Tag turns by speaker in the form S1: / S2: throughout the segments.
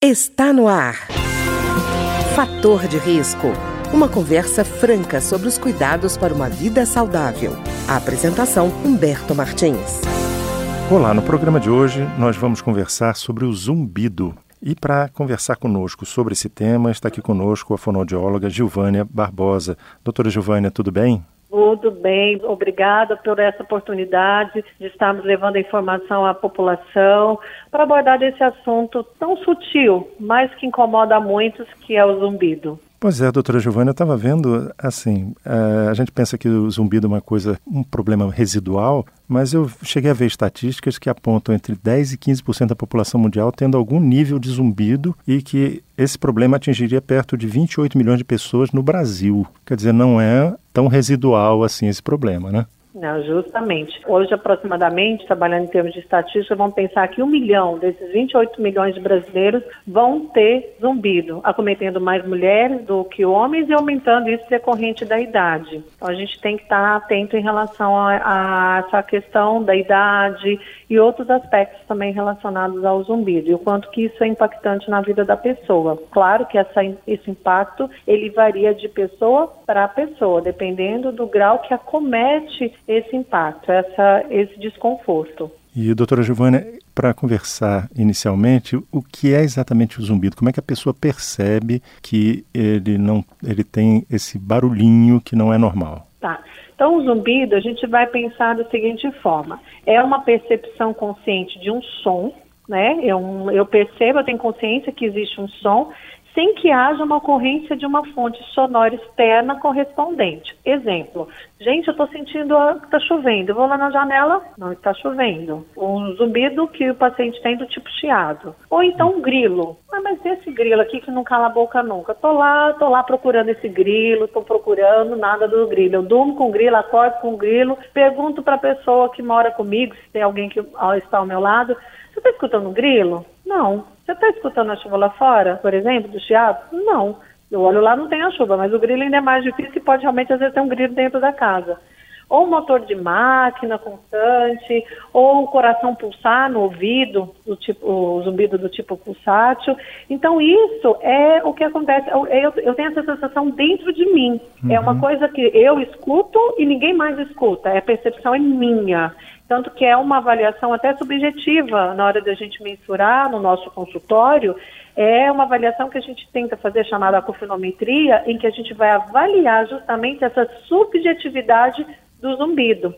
S1: Está no ar. Fator de risco. Uma conversa franca sobre os cuidados para uma vida saudável. A apresentação Humberto Martins.
S2: Olá, no programa de hoje nós vamos conversar sobre o zumbido. E para conversar conosco sobre esse tema, está aqui conosco a fonoaudióloga Gilvânia Barbosa. Doutora Gilvânia, tudo bem?
S3: Tudo bem, obrigada por essa oportunidade de estarmos levando a informação à população para abordar esse assunto tão sutil, mas que incomoda muitos, que é o zumbido.
S2: Pois é, doutora Giovana, eu estava vendo, assim, a gente pensa que o zumbido é uma coisa, um problema residual, mas eu cheguei a ver estatísticas que apontam entre 10% e 15% da população mundial tendo algum nível de zumbido e que esse problema atingiria perto de 28 milhões de pessoas no Brasil. Quer dizer, não é tão residual assim esse problema, né?
S3: Não, justamente. Hoje, aproximadamente, trabalhando em termos de estatística, vamos pensar que um milhão desses 28 milhões de brasileiros vão ter zumbido, acometendo mais mulheres do que homens e aumentando isso decorrente da idade. Então, a gente tem que estar atento em relação a, a essa questão da idade e outros aspectos também relacionados ao zumbido e o quanto que isso é impactante na vida da pessoa. Claro que essa, esse impacto ele varia de pessoa para pessoa, dependendo do grau que acomete esse impacto, essa, esse desconforto.
S2: E, doutora Giovana, para conversar inicialmente, o que é exatamente o zumbido? Como é que a pessoa percebe que ele não ele tem esse barulhinho que não é normal?
S3: Tá. Então, o zumbido, a gente vai pensar da seguinte forma: é uma percepção consciente de um som, né? Eu, eu percebo, eu tenho consciência que existe um som, sem que haja uma ocorrência de uma fonte sonora externa correspondente. Exemplo, gente, eu estou sentindo que está chovendo, eu vou lá na janela, não está chovendo. Um zumbido que o paciente tem do tipo chiado. Ou então um grilo. Ah, mas esse grilo aqui que não cala a boca nunca. Estou lá, estou lá procurando esse grilo, estou procurando nada do grilo. Eu durmo com grilo, acordo com grilo, pergunto para a pessoa que mora comigo, se tem alguém que está ao meu lado, você está escutando um grilo? Não. Você está escutando a chuva lá fora, por exemplo, do chiado? Não. Eu olho lá, não tem a chuva, mas o grilo ainda é mais difícil e pode realmente às vezes ter um grilo dentro da casa. Ou um motor de máquina constante, ou o coração pulsar no ouvido, do tipo, o zumbido do tipo pulsátil. Então, isso é o que acontece. Eu, eu, eu tenho essa sensação dentro de mim. Uhum. É uma uhum. coisa que eu escuto e ninguém mais escuta. É a percepção é minha. Tanto que é uma avaliação até subjetiva na hora da gente mensurar no nosso consultório. É uma avaliação que a gente tenta fazer, chamada acufinometria, em que a gente vai avaliar justamente essa subjetividade do zumbido.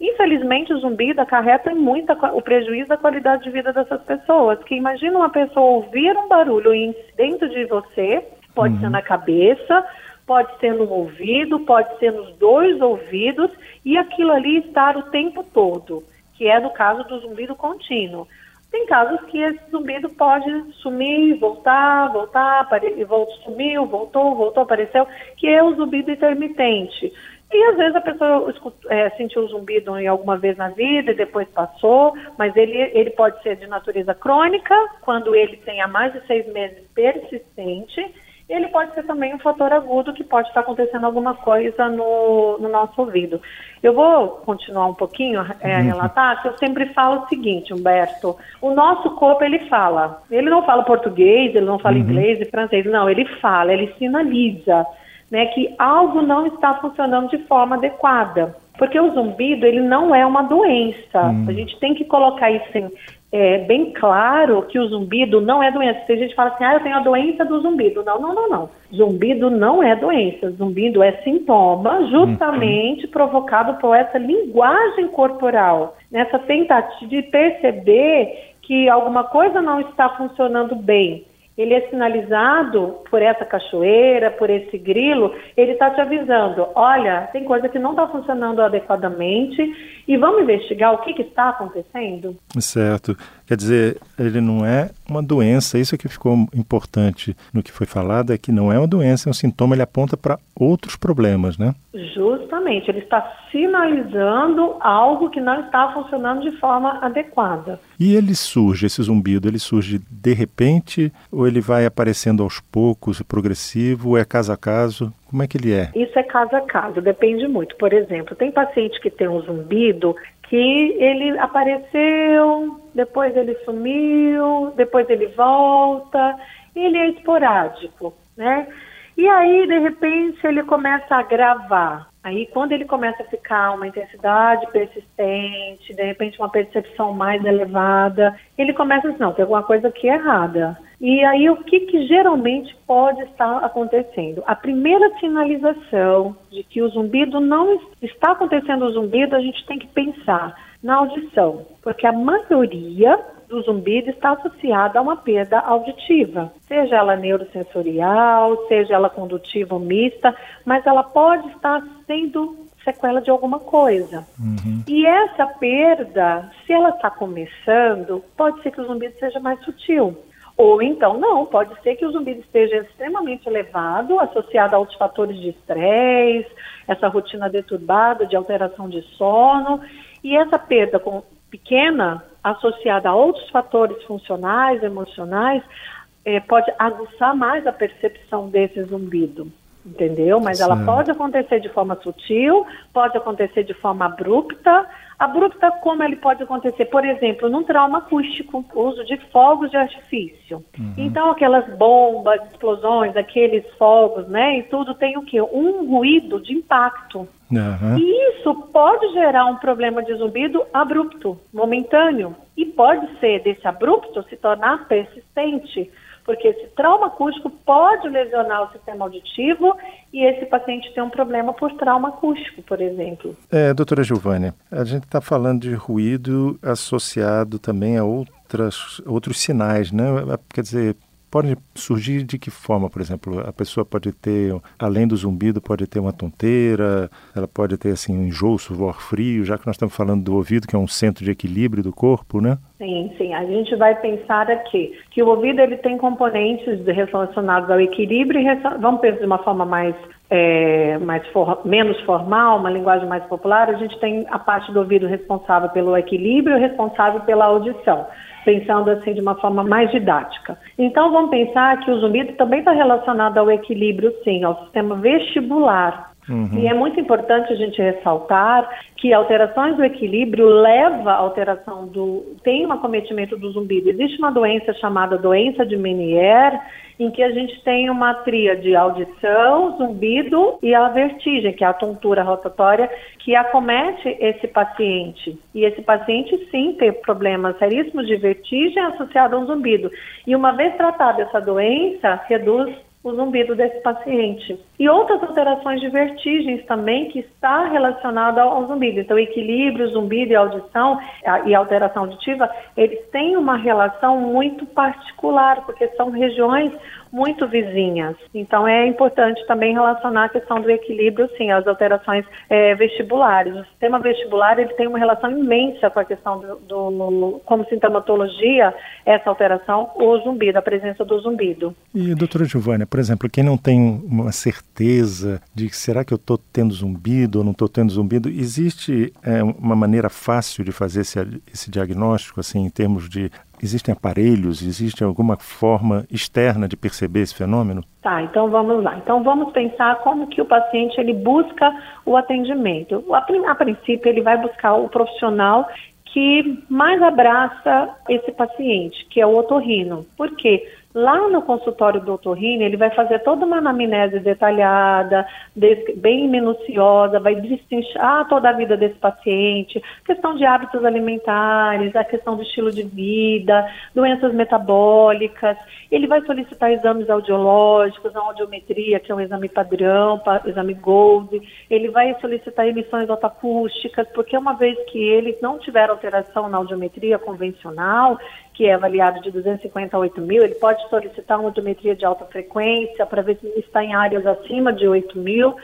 S3: Infelizmente, o zumbido acarreta muito o prejuízo da qualidade de vida dessas pessoas. Que imagina uma pessoa ouvir um barulho dentro de você, pode uhum. ser na cabeça, pode ser no ouvido, pode ser nos dois ouvidos, e aquilo ali estar o tempo todo, que é no caso do zumbido contínuo. Tem casos que esse zumbido pode sumir, voltar, voltar, apare... sumiu, voltou, voltou, apareceu, que é o zumbido intermitente. E às vezes a pessoa é, sentiu o zumbido em alguma vez na vida e depois passou, mas ele, ele pode ser de natureza crônica, quando ele tem há mais de seis meses persistente, ele pode ser também um fator agudo que pode estar acontecendo alguma coisa no, no nosso ouvido. Eu vou continuar um pouquinho é, a uhum. relatar, que eu sempre falo o seguinte, Humberto, o nosso corpo ele fala, ele não fala português, ele não fala uhum. inglês e francês, não, ele fala, ele sinaliza, né, que algo não está funcionando de forma adequada. Porque o zumbido, ele não é uma doença. Uhum. A gente tem que colocar isso em, é bem claro que o zumbido não é doença. Se a gente fala assim, ah, eu tenho a doença do zumbido. Não, não, não, não. Zumbido não é doença. Zumbido é sintoma justamente uhum. provocado por essa linguagem corporal, nessa tentativa de perceber que alguma coisa não está funcionando bem ele é sinalizado por essa cachoeira, por esse grilo, ele está te avisando, olha, tem coisa que não está funcionando adequadamente e vamos investigar o que, que, está acontecendo?
S2: Certo. Quer dizer, ele não é uma doença, isso é que ficou importante no que foi falado, é que não é uma doença, é um sintoma, ele aponta para outros problemas, né?
S3: Justamente, ele está sinalizando algo que não está funcionando de forma adequada.
S2: E ele surge, esse zumbido, ele surge de repente ou ele vai aparecendo aos poucos, progressivo, ou é caso a caso? Como é que ele é?
S3: Isso é caso a caso, depende muito. Por exemplo, tem paciente que tem um zumbido que ele apareceu, depois ele sumiu, depois ele volta, ele é esporádico, né? E aí, de repente, ele começa a gravar. Aí, quando ele começa a ficar uma intensidade persistente, de repente uma percepção mais elevada, ele começa a dizer, não, tem alguma coisa aqui errada. E aí, o que, que geralmente pode estar acontecendo? A primeira sinalização de que o zumbido não está acontecendo o zumbido, a gente tem que pensar na audição, porque a maioria do zumbido está associada a uma perda auditiva, seja ela neurosensorial, seja ela condutiva ou mista, mas ela pode estar sendo sequela de alguma coisa. Uhum. E essa perda, se ela está começando, pode ser que o zumbido seja mais sutil. Ou então não, pode ser que o zumbido esteja extremamente elevado, associado a outros fatores de estresse, essa rotina deturbada de alteração de sono, e essa perda com, pequena, associada a outros fatores funcionais, emocionais, eh, pode aguçar mais a percepção desse zumbido entendeu? Mas ela pode acontecer de forma sutil, pode acontecer de forma abrupta. Abrupta como ele pode acontecer, por exemplo, num trauma acústico, uso de fogos de artifício. Uhum. Então, aquelas bombas, explosões, aqueles fogos, né, e tudo tem o quê? Um ruído de impacto. Uhum. E isso pode gerar um problema de zumbido abrupto, momentâneo. E pode ser desse abrupto se tornar persistente porque esse trauma acústico pode lesionar o sistema auditivo e esse paciente tem um problema por trauma acústico, por exemplo.
S2: É, doutora Giovanni, a gente está falando de ruído associado também a outras, outros sinais, né? Quer dizer, pode surgir de que forma, por exemplo? A pessoa pode ter, além do zumbido, pode ter uma tonteira, ela pode ter assim um enjoo, suor frio, já que nós estamos falando do ouvido, que é um centro de equilíbrio do corpo, né?
S3: Sim, sim. A gente vai pensar aqui que o ouvido ele tem componentes relacionados ao equilíbrio e vamos pensar de uma forma mais é, mais for, menos formal, uma linguagem mais popular, a gente tem a parte do ouvido responsável pelo equilíbrio responsável pela audição pensando assim de uma forma mais didática. Então vamos pensar que o zumbido também está relacionado ao equilíbrio, sim, ao sistema vestibular. Uhum. E é muito importante a gente ressaltar que alterações do equilíbrio leva à alteração do tem um acometimento do zumbido. Existe uma doença chamada doença de Meniere, em que a gente tem uma tria de audição, zumbido e a vertigem, que é a tontura rotatória, que acomete esse paciente. E esse paciente, sim, tem problemas seríssimos de vertigem associado a um zumbido. E uma vez tratada essa doença, reduz o zumbido desse paciente. E outras alterações de vertigens também que está relacionada ao zumbido. Então, equilíbrio, zumbido e audição e alteração auditiva, eles têm uma relação muito particular, porque são regiões muito vizinhas. Então, é importante também relacionar a questão do equilíbrio, sim, as alterações é, vestibulares. O sistema vestibular ele tem uma relação imensa com a questão do, do como sintomatologia, essa alteração, o zumbido, a presença do zumbido.
S2: E, doutora Giovânia, por exemplo, quem não tem uma certeza de que será que eu estou tendo zumbido ou não estou tendo zumbido, existe é, uma maneira fácil de fazer esse, esse diagnóstico, assim, em termos de Existem aparelhos, existe alguma forma externa de perceber esse fenômeno?
S3: Tá, então vamos lá. Então vamos pensar como que o paciente ele busca o atendimento. A, a princípio ele vai buscar o profissional que mais abraça esse paciente, que é o otorrino. Por quê? Lá no consultório do otorrino, ele vai fazer toda uma anamnese detalhada, bem minuciosa, vai destrinchar toda a vida desse paciente, questão de hábitos alimentares, a questão do estilo de vida, doenças metabólicas. Ele vai solicitar exames audiológicos, a audiometria, que é um exame padrão, exame Gold. Ele vai solicitar emissões autoacústicas, porque uma vez que ele não tiver alteração na audiometria convencional, que é avaliado de 250 a 8 mil, ele pode solicitar uma audiometria de alta frequência para ver se está em áreas acima de 8 mil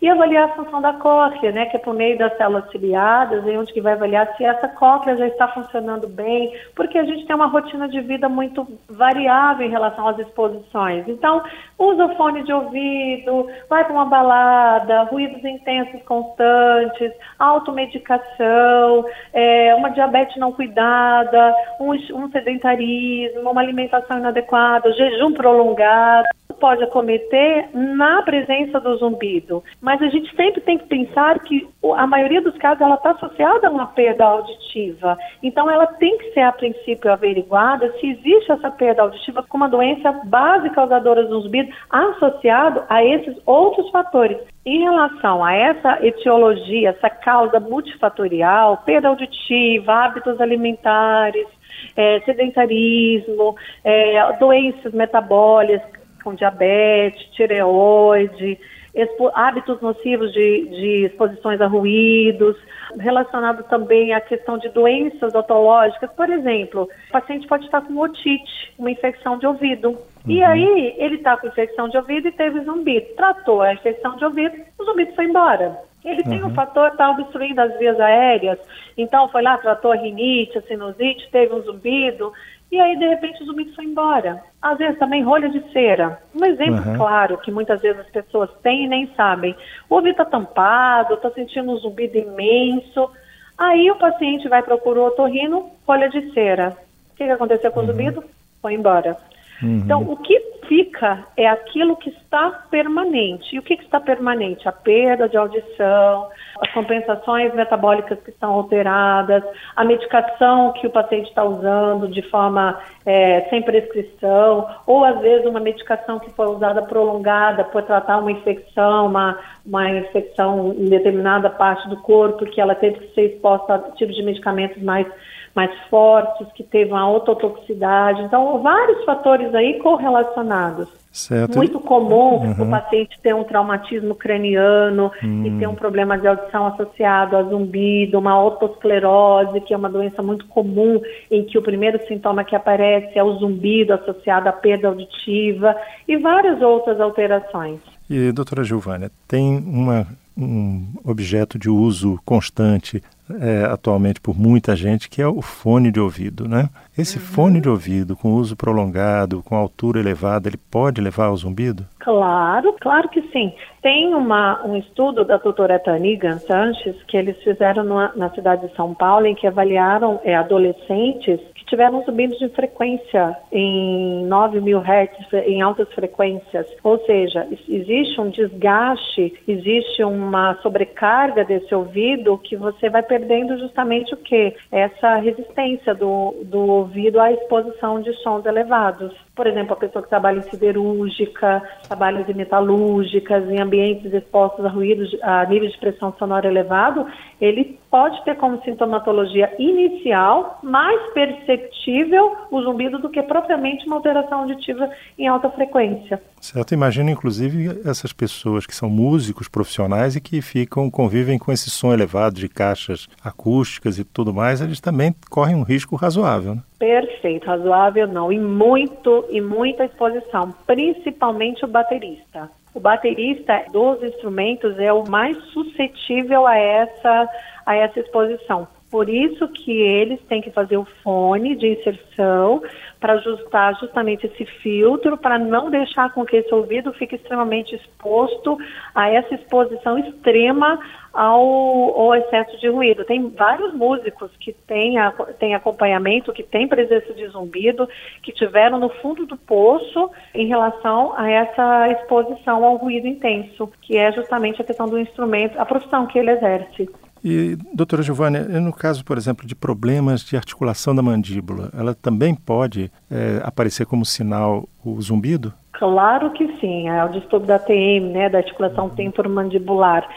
S3: e avaliar a função da cóclea, né, que é por meio das células ciliadas, e onde que vai avaliar se essa cóclea já está funcionando bem, porque a gente tem uma rotina de vida muito variável em relação às exposições. Então, usa o fone de ouvido, vai para uma balada, ruídos intensos constantes, automedicação, é, uma diabetes não cuidada, um, um sedentarismo, uma alimentação inadequada, jejum prolongado, pode acometer na presença do zumbido, mas a gente sempre tem que pensar que a maioria dos casos ela está associada a uma perda auditiva. Então ela tem que ser a princípio averiguada se existe essa perda auditiva com uma doença base causadora do zumbido associado a esses outros fatores. Em relação a essa etiologia, essa causa multifatorial, perda auditiva, hábitos alimentares, é, sedentarismo, é, doenças metabólicas, com diabetes, tireoide, hábitos nocivos de, de, exposições a ruídos, relacionado também à questão de doenças otológicas. Por exemplo, o paciente pode estar com otite, uma infecção de ouvido. Uhum. E aí, ele está com infecção de ouvido e teve zumbido. Tratou a infecção de ouvido, o zumbido foi embora. Ele uhum. tem um fator, está obstruindo as vias aéreas, então foi lá, tratou a rinite, a sinusite, teve um zumbido, e aí, de repente, o zumbido foi embora. Às vezes também rolha de cera. Um exemplo uhum. claro que muitas vezes as pessoas têm e nem sabem. O ouvido está tampado, está sentindo um zumbido imenso. Aí o paciente vai procurar o otorrino, rolha de cera. O que, que aconteceu com uhum. o zumbido? Foi embora. Uhum. Então, o que fica é aquilo que está permanente. E o que, que, está permanente? A perda de audição, as compensações metabólicas que estão alteradas, a medicação que o paciente está usando de forma é, sem prescrição, ou às vezes uma medicação que foi usada prolongada por tratar uma infecção, uma, uma infecção em determinada parte do corpo, que ela teve que ser exposta a tipos de medicamentos mais mais fortes, que teve uma ototoxicidade. Então, vários fatores aí correlacionados. Certo. Muito comum uhum. o paciente ter um traumatismo craniano hum. e ter um problema de audição associado a zumbido, uma otosclerose, que é uma doença muito comum, em que o primeiro sintoma que aparece é o zumbido associado à perda auditiva e várias outras alterações.
S2: E, doutora Giovânia, tem uma, um objeto de uso constante é, atualmente por muita gente, que é o fone de ouvido, né? Esse fone de ouvido com uso prolongado, com altura elevada, ele pode levar ao zumbido?
S3: Claro, claro que sim. Tem uma, um estudo da doutora Tanigan Sanches que eles fizeram na, na cidade de São Paulo, em que avaliaram é, adolescentes tiveram subidos de frequência em 9 mil hertz, em altas frequências. Ou seja, existe um desgaste, existe uma sobrecarga desse ouvido que você vai perdendo justamente o que? Essa resistência do, do ouvido à exposição de sons elevados. Por exemplo, a pessoa que trabalha em siderúrgica, trabalha em metalúrgicas, em ambientes expostos a ruídos, a nível de pressão sonora elevado, ele pode ter como sintomatologia inicial mais perceptível o zumbido do que propriamente uma alteração auditiva em alta frequência.
S2: Certo, imagina inclusive essas pessoas que são músicos profissionais e que ficam convivem com esse som elevado de caixas acústicas e tudo mais, eles também correm um risco razoável, né?
S3: Perfeito, razoável não, e muito e muita exposição, principalmente o baterista. O baterista dos instrumentos é o mais suscetível a essa a essa exposição. Por isso que eles têm que fazer o fone de inserção para ajustar justamente esse filtro, para não deixar com que esse ouvido fique extremamente exposto a essa exposição extrema ao, ao excesso de ruído. Tem vários músicos que têm, têm acompanhamento, que têm presença de zumbido, que tiveram no fundo do poço em relação a essa exposição ao ruído intenso, que é justamente a questão do instrumento, a profissão que ele exerce.
S2: E, doutora Giovanni, no caso, por exemplo, de problemas de articulação da mandíbula, ela também pode é, aparecer como sinal o zumbido?
S3: Claro que sim, é o distúrbio da TM, né, da articulação temporomandibular.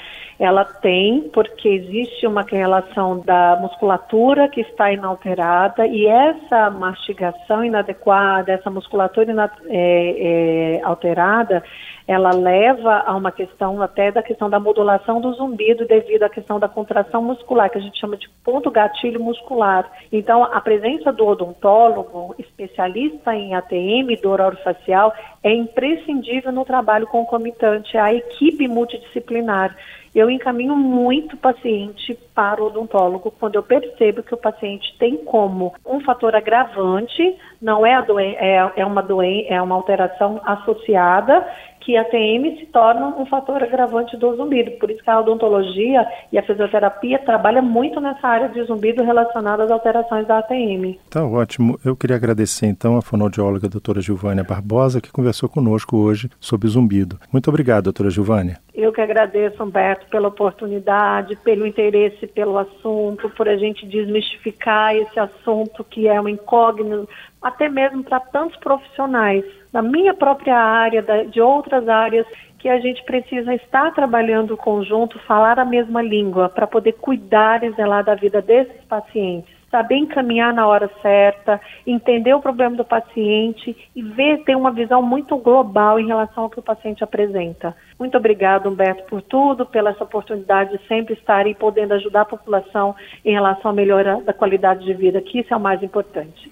S3: Ela tem, porque existe uma relação da musculatura que está inalterada e essa mastigação inadequada, essa musculatura é, é, alterada, ela leva a uma questão até da questão da modulação do zumbido devido à questão da contração muscular, que a gente chama de ponto gatilho muscular. Então, a presença do odontólogo, especialista em ATM, dor orofacial, é imprescindível no trabalho concomitante, a equipe multidisciplinar. Eu encaminho muito paciente para o odontólogo quando eu percebo que o paciente tem como um fator agravante, não é, é, é uma doen é uma alteração associada que a TM se torna um fator agravante do zumbido. Por isso que a odontologia e a fisioterapia trabalham muito nessa área de zumbido relacionada às alterações da ATM.
S2: Tá ótimo. Eu queria agradecer então a fonoaudióloga doutora Gilvânia Barbosa, que conversou conosco hoje sobre zumbido. Muito obrigado, doutora Gilvânia.
S3: Eu que agradeço, Humberto, pela oportunidade, pelo interesse pelo assunto, por a gente desmistificar esse assunto que é um incógnito, até mesmo para tantos profissionais da minha própria área, da, de outras áreas, que a gente precisa estar trabalhando conjunto, falar a mesma língua, para poder cuidar e zelar da vida desses pacientes saber encaminhar na hora certa, entender o problema do paciente e ver, ter uma visão muito global em relação ao que o paciente apresenta. Muito obrigado, Humberto, por tudo, pela essa oportunidade de sempre estar aí podendo ajudar a população em relação à melhora da qualidade de vida, que isso é o mais importante.